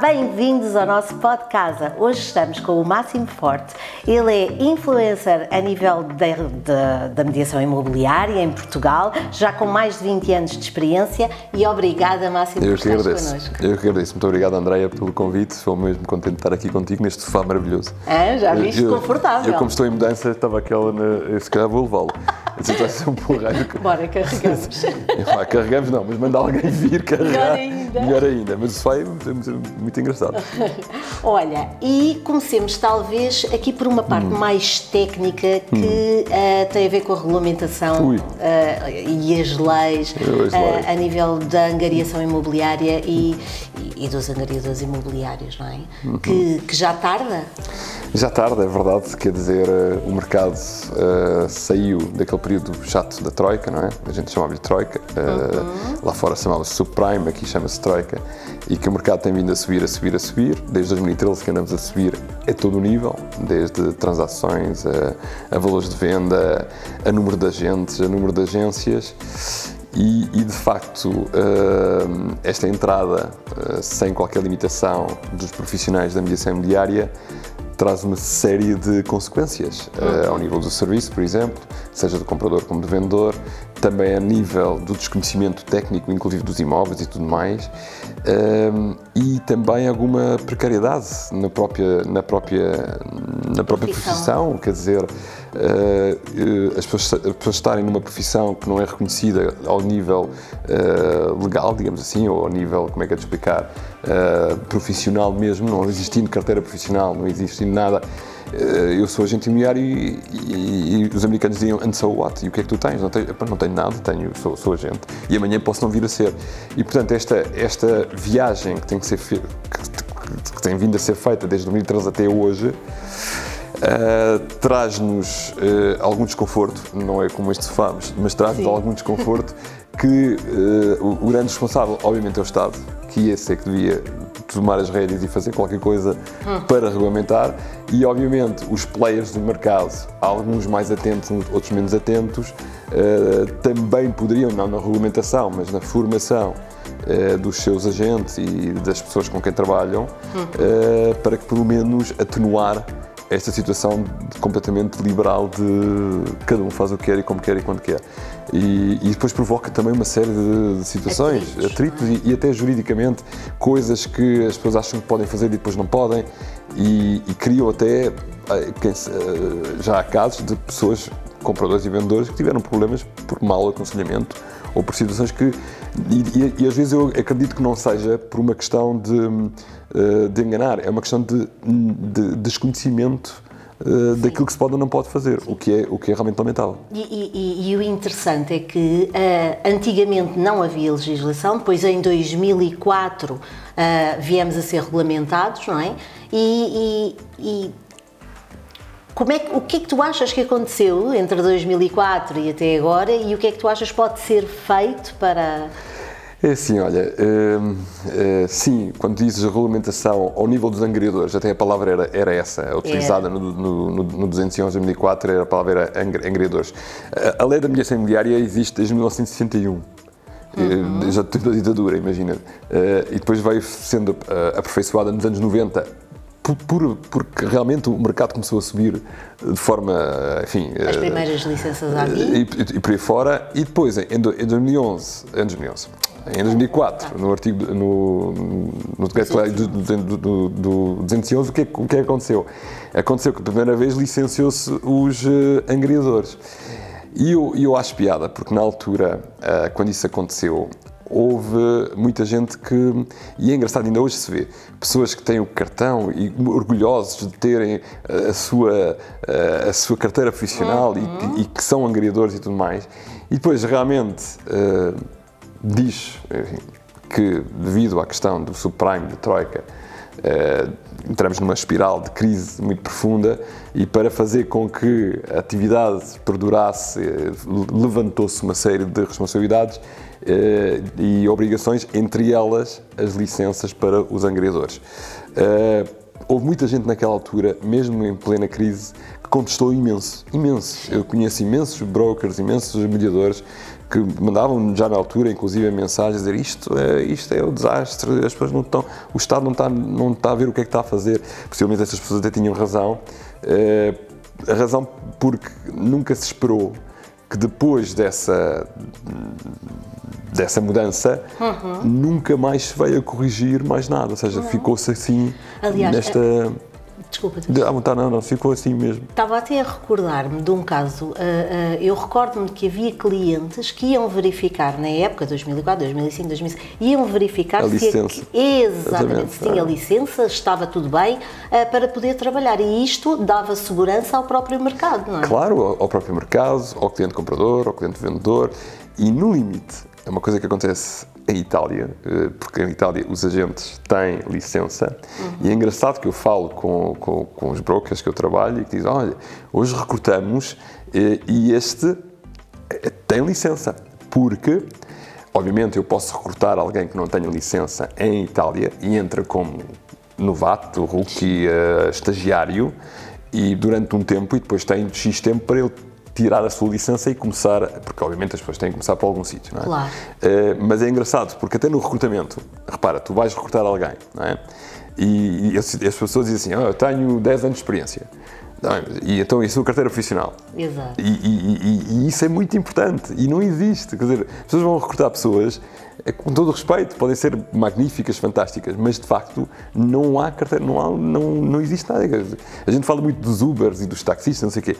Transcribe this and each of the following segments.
bem-vindos ao nosso podcast. Hoje estamos com o Máximo Forte. Ele é influencer a nível de, de, da mediação imobiliária em Portugal, já com mais de 20 anos de experiência e obrigada, Máximo, Eu por agradeço. connosco. Eu que agradeço. Muito obrigado, Andréia, pelo convite. Estou mesmo contente de estar aqui contigo neste sofá maravilhoso. Ah, já viste? Eu- Confortável. Eu, como estou em mudança, estava aquela na. Eu, se calhar vou levá-lo. Ser um porreiro. Bora, carregamos. Carregamos não, mas manda alguém vir carregar. Ainda. Melhor ainda. Mas o sofá é muito, muito- engraçado. Olha, e comecemos talvez aqui por uma parte mais técnica que ah, tem a ver com a regulamentação Ui. ah, e as leis, Eu, as leis. a nível da angariação imobiliária e, e- e dos angariadores imobiliários, não é? Que, que já tarda. Já tarde, é verdade, quer dizer, o mercado saiu daquele período chato da Troika, não é? A gente chamava-lhe Troika, eh, lá fora chamava-se Subprime, aqui chama-se Troika, e que o mercado tem vindo a subir, a subir, a subir, desde 2013 que andamos a subir a todo o nível, desde transações, a, a valores de venda, a número de agentes, a número de agências, e, e, de facto, eh, esta entrada eh, sem qualquer limitação dos profissionais da mediação imobiliária traz uma série de consequências eh, ao nível do serviço, por exemplo, seja do comprador como do vendedor, também a nível do desconhecimento técnico, inclusive dos imóveis e tudo mais, ehm, e também alguma precariedade na própria, na própria, na própria Profissão. profissão, quer dizer, as pessoas, as pessoas estarem numa profissão que não é reconhecida ao nível eh, legal, digamos assim, ou ao nível, como é que é de explicar, eh, profissional mesmo, não existindo carteira profissional, não existindo nada. eh, eu sou agente imobiliário e, e- e os americanos diziam, and so what? E o que é que tu tens? Não tenho, "Epá, não tenho nada, tenho, sou, sou agente. E amanhã posso não vir a ser. E, portanto, esta, esta viagem que tem, que ser que, que tem vindo a ser feita desde 2013 até hoje, Uh, traz-nos uh, algum desconforto, não é como este sofá, mas, mas traz-nos algum desconforto que uh, o, o grande responsável, obviamente, é o Estado, que esse é que devia tomar as rédeas e fazer qualquer coisa para regulamentar, e obviamente os players do mercado, alguns mais atentos, outros menos atentos, também poderiam, não na regulamentação, mas na formação dos seus agentes e das pessoas com quem trabalham, eh, para que pelo menos atenuar esta situação completamente liberal de cada um faz o que quer e como quer e quando quer. E, e depois provoca também uma série de, de situações, Atritos, atritos e, e até juridicamente coisas que as pessoas acham que podem fazer e depois não podem e, e criam até, eh, eh, já há casos de pessoas, compradores e vendedores, que tiveram problemas por mau aconselhamento ou por situações que. E, e- e às vezes eu acredito que não seja por uma questão de, eh, de enganar, é uma questão de, de desconhecimento eh, daquilo que se pode ou não pode fazer, o que, é, o que é realmente lamentável. E, e- e- o interessante é que ah, antigamente não havia legislação, depois em 2004 ah, viemos a ser regulamentados, não é? E- e como é que, o que é que tu achas que aconteceu entre 2004 e até agora e o que é que tu achas pode ser feito para... É assim, olha, hum, eh, sim, quando dizes regulamentação ao nível dos angariadores, até a palavra era, era essa, utilizada no, no, no, no 211 de 2004, era a palavra era ang- angariadores. A, a lei da mediação imobiliária existe desde 1961. eh, Já teve a ditadura, imagina. Eh, e depois veio sendo eh, aperfeiçoada nos anos 90 por, por- porque realmente o mercado começou a subir de forma, enfim... As eh, primeiras licenças à e, vida? e- e por aí fora, e depois em, em 2011, em 2011, em 2004, no artigo, no, no decreto-lei do, do, do, do 211, o que, é, que- o que é que aconteceu? Aconteceu que pela primeira vez licenciou-se os eh, angariadores. E eu, eu acho piada, porque na altura, ah, quando isso aconteceu, houve muita gente que, e é engraçado, ainda hoje se vê, pessoas que têm o cartão e orgulhosos de terem a sua, a sua carteira profissional e, que, e que são angariadores e tudo mais, e depois realmente eh, diz enfim, que devido à questão do subprime, da troika, eh, entramos numa espiral de crise muito profunda e para fazer com que a atividade perdurasse, eh, levantou-se uma série de responsabilidades eh, e obrigações, entre elas as licenças para os angariadores. Eh, houve muita gente naquela altura, mesmo em plena crise, que contestou imenso, imenso. Eu conheço imensos brokers, imensos mediadores que mandavam já na altura, inclusive, mensagens a dizer isto é, isto é o desastre, as pessoas não estão, o Estado não está, não está a ver o que é que está a fazer. Possivelmente essas pessoas até tinham razão. Eh, a razão porque nunca se esperou que depois dessa dessa mudança uhum. nunca mais se veio a corrigir mais nada, ou seja, uhum. ficou-se assim Aliás, nesta Desculpa. De, ah, tá, não, não, ficou assim mesmo. Estava até a recordar-me de um caso, uh, uh, eu recordo-me que havia clientes que iam verificar, na época, 2004, 2005, 2006, iam verificar a se, licença. exatamente, se tinha licença, estava tudo bem, uh, para poder trabalhar. E isto dava segurança ao próprio mercado, não é? Claro, ao, ao próprio mercado, ao cliente comprador, ao cliente vendedor, e no limite, é uma coisa que acontece em Itália, eh, porque em Itália os agentes têm licença, uhum. e é engraçado que eu falo com, com, com, os brokers que eu trabalho e que dizem, olha, hoje recrutamos eh, e este eh, tem licença, porque, obviamente, eu posso recrutar alguém que não tenha licença em Itália e entra como novato, rookie, estagiário, e durante um tempo, e depois tem X tempo para ele tirar a sua licença e começar, porque obviamente as pessoas têm que começar por algum sítio, não é? Claro. Uh, mas é engraçado, porque até no recrutamento, repara, tu vais recrutar alguém, não é? E, e as, as, pessoas dizem assim, oh, eu tenho 10 anos de experiência. E então isso é a carteira profissional. Exato. E, e, e, isso é muito importante e não existe. Quer dizer, as pessoas vão recrutar pessoas, é, com todo o respeito, podem ser magníficas, fantásticas, mas de facto não há carteira, não, há, não, não existe nada. A gente fala muito dos Ubers e dos taxistas, não sei o quê.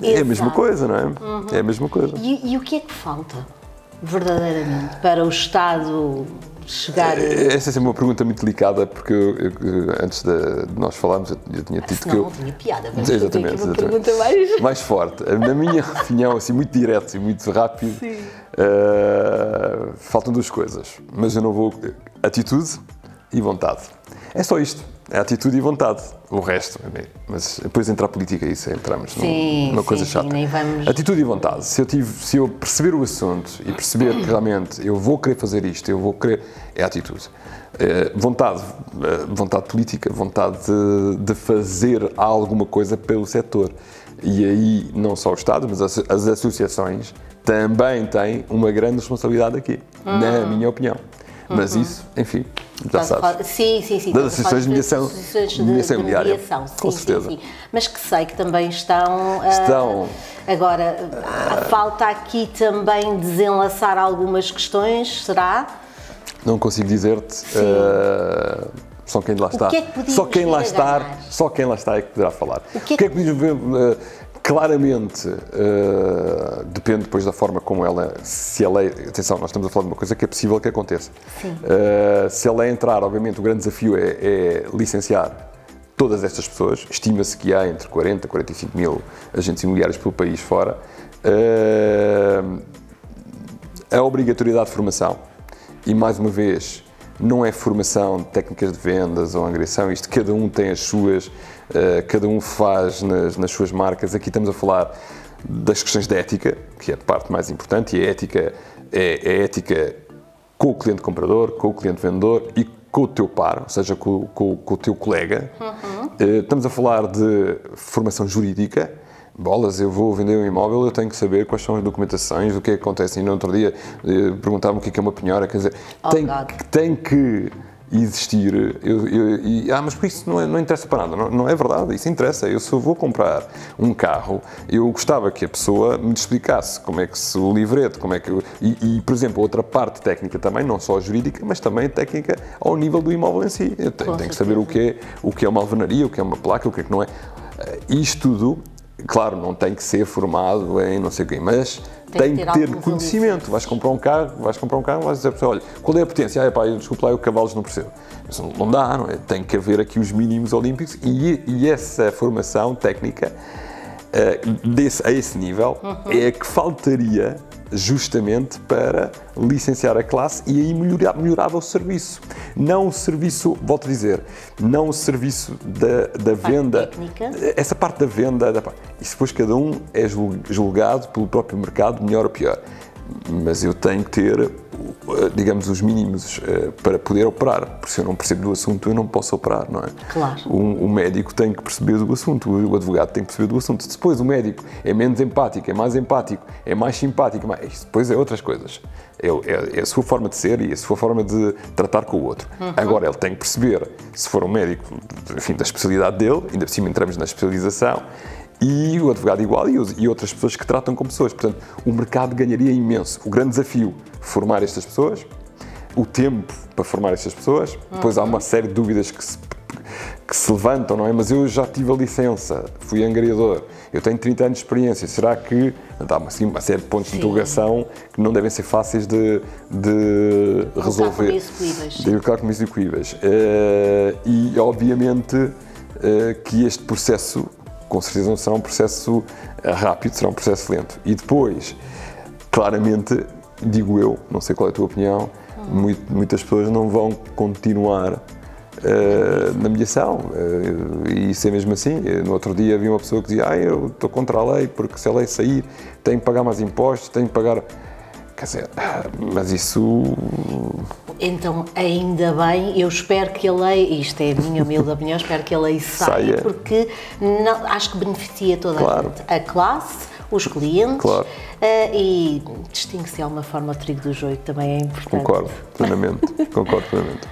Exato. É a mesma coisa, não é? Uhum. É a mesma coisa. E, e, o que é que falta, verdadeiramente, para o Estado chegar. A... É, essa é uma pergunta muito delicada, porque eu, eu, antes de, de, nós falarmos, eu, eu tinha dito que eu. Não tinha piada, mas exatamente, uma exatamente. pergunta mais. mais forte. Na minha opinião, assim, muito direto e muito rápido, uh, faltam duas coisas. Mas eu não vou. Atitude e vontade. É só isto. É atitude e vontade. O resto, mas depois entrar a política, isso é, entramos sim, numa sim, coisa chata. Sim, vamos... Atitude e vontade. Se eu, tive, se eu perceber o assunto e perceber que realmente eu vou querer fazer isto, eu vou querer. É atitude. É, vontade, é, vontade política, vontade de, de, fazer alguma coisa pelo setor. E aí, não só o Estado, mas as, as associações também têm uma grande responsabilidade aqui, na minha opinião. Mas uhum. isso, enfim, já sabes. Sim, sim, sim. Das associações de mediação, de, mediação imobiliária. Mediação, sim, com certeza. Sim, sim. Mas que sei que também estão. Estão. Uh, agora, uh, falta aqui também desenlaçar algumas questões, será? Não consigo dizer-te. Uh, só quem lá está. Que é que só quem lá está, só quem lá está é que poderá falar. O que é que, o que, é que podíamos? Claramente, uh, depende depois da forma como ela, se a lei, atenção, nós estamos a falar de uma coisa que é possível que aconteça. Uh, se a lei entrar, obviamente o grande desafio é, é licenciar todas estas pessoas, estima-se que há entre 40 e 45 mil agentes imobiliários pelo país fora, uh, a obrigatoriedade de formação, e mais uma vez, não é formação de técnicas de vendas ou angriação, isto cada um tem as suas, uh, cada um faz nas, nas, suas marcas. Aqui estamos a falar das questões de ética, que é a parte mais importante, e a ética é, é ética com o cliente comprador, com o cliente vendedor e com o teu par, ou seja, com, com, com o teu colega. Uhum. Uh, estamos a falar de formação jurídica, bolas, eu vou vender um imóvel, eu tenho que saber quais são as documentações, o que é que acontece. E no outro dia eh, perguntavam o que é, que é uma penhora, quer dizer, oh, tem, tem que existir. Eu, eu, e, ah, mas por isso não, é, não interessa para nada. Não, não, é verdade, isso interessa. Eu, se eu vou comprar um carro, eu gostava que a pessoa me explicasse como é que se o livreto, como é que. Eu, e, e, por exemplo, outra parte técnica também, não só jurídica, mas também técnica ao nível do imóvel em si. Eu tenho, tenho que saber o que, é, o que é uma alvenaria, o que é uma placa, o que é que não é. Eh, isto tudo Claro, não tem que ser formado em não sei o quê, mas tem, tem que ter, conhecimento. Vais comprar um carro, vais comprar um carro, vais dizer para olha, qual é a potência? Ah, pá, desculpa lá, eu cavalos não percebo. Mas não dá, não é? Tem que haver aqui os mínimos olímpicos e, e essa formação técnica uh, desse, a esse nível uhum. é a que faltaria justamente para licenciar a classe e aí melhorar, melhorava o serviço. Não o serviço, volto a dizer, não o serviço da, da venda, técnica. essa parte da venda, da, isso depois cada um é julgado pelo próprio mercado, melhor ou pior. Mas eu tenho que ter digamos, os mínimos eh, para poder operar, porque se eu não percebo do assunto, eu não posso operar, não é? Claro. O, médico tem que perceber do assunto, o advogado tem que perceber do assunto. Depois o médico é menos empático, é mais empático, é mais simpático, isso depois é outras coisas. É, é, é a sua forma de ser e a sua forma de tratar com o outro. Uhum. Agora, ele tem que perceber, se for um médico, enfim, da especialidade dele, ainda por cima entramos na especialização, e o advogado igual e, e, outras pessoas que tratam com pessoas. Portanto, o mercado ganharia imenso. O grande desafio, formar estas pessoas, o tempo para formar estas pessoas, depois há uma série de dúvidas que se, que se levantam, não é? Mas eu já tive a licença, fui angariador, eu tenho 30 anos de experiência, será que... Há assim, uma série de pontos Sim. de interrogação que não devem ser fáceis de, de resolver. Devo ficar com execuíveis. Uh, e, obviamente, uh, que este processo com certeza não será um processo eh, rápido, será um processo lento. E depois, claramente, digo eu, não sei qual é a tua opinião, muitas pessoas não vão continuar uh, na mediação. Uh, e isso é mesmo assim. No outro dia havia uma pessoa que dizia: ah, eu estou contra a lei, porque se a lei sair, tenho que pagar mais impostos, tenho que pagar. Quer dizer, mas isso. Então, ainda bem, eu espero que a lei, isto é a minha humilde opinião, espero que a lei saia, saia. porque não, acho que beneficia toda claro. a, a classe, os clientes claro. uh, e distingue-se de alguma forma o trigo do joio, também é importante. Concordo, plenamente. concordo plenamente.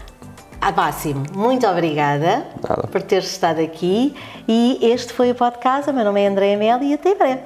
Abássimo, muito obrigada Nada. por ter estado aqui e este foi o podcast. O meu nome é Andréa Mel e até breve.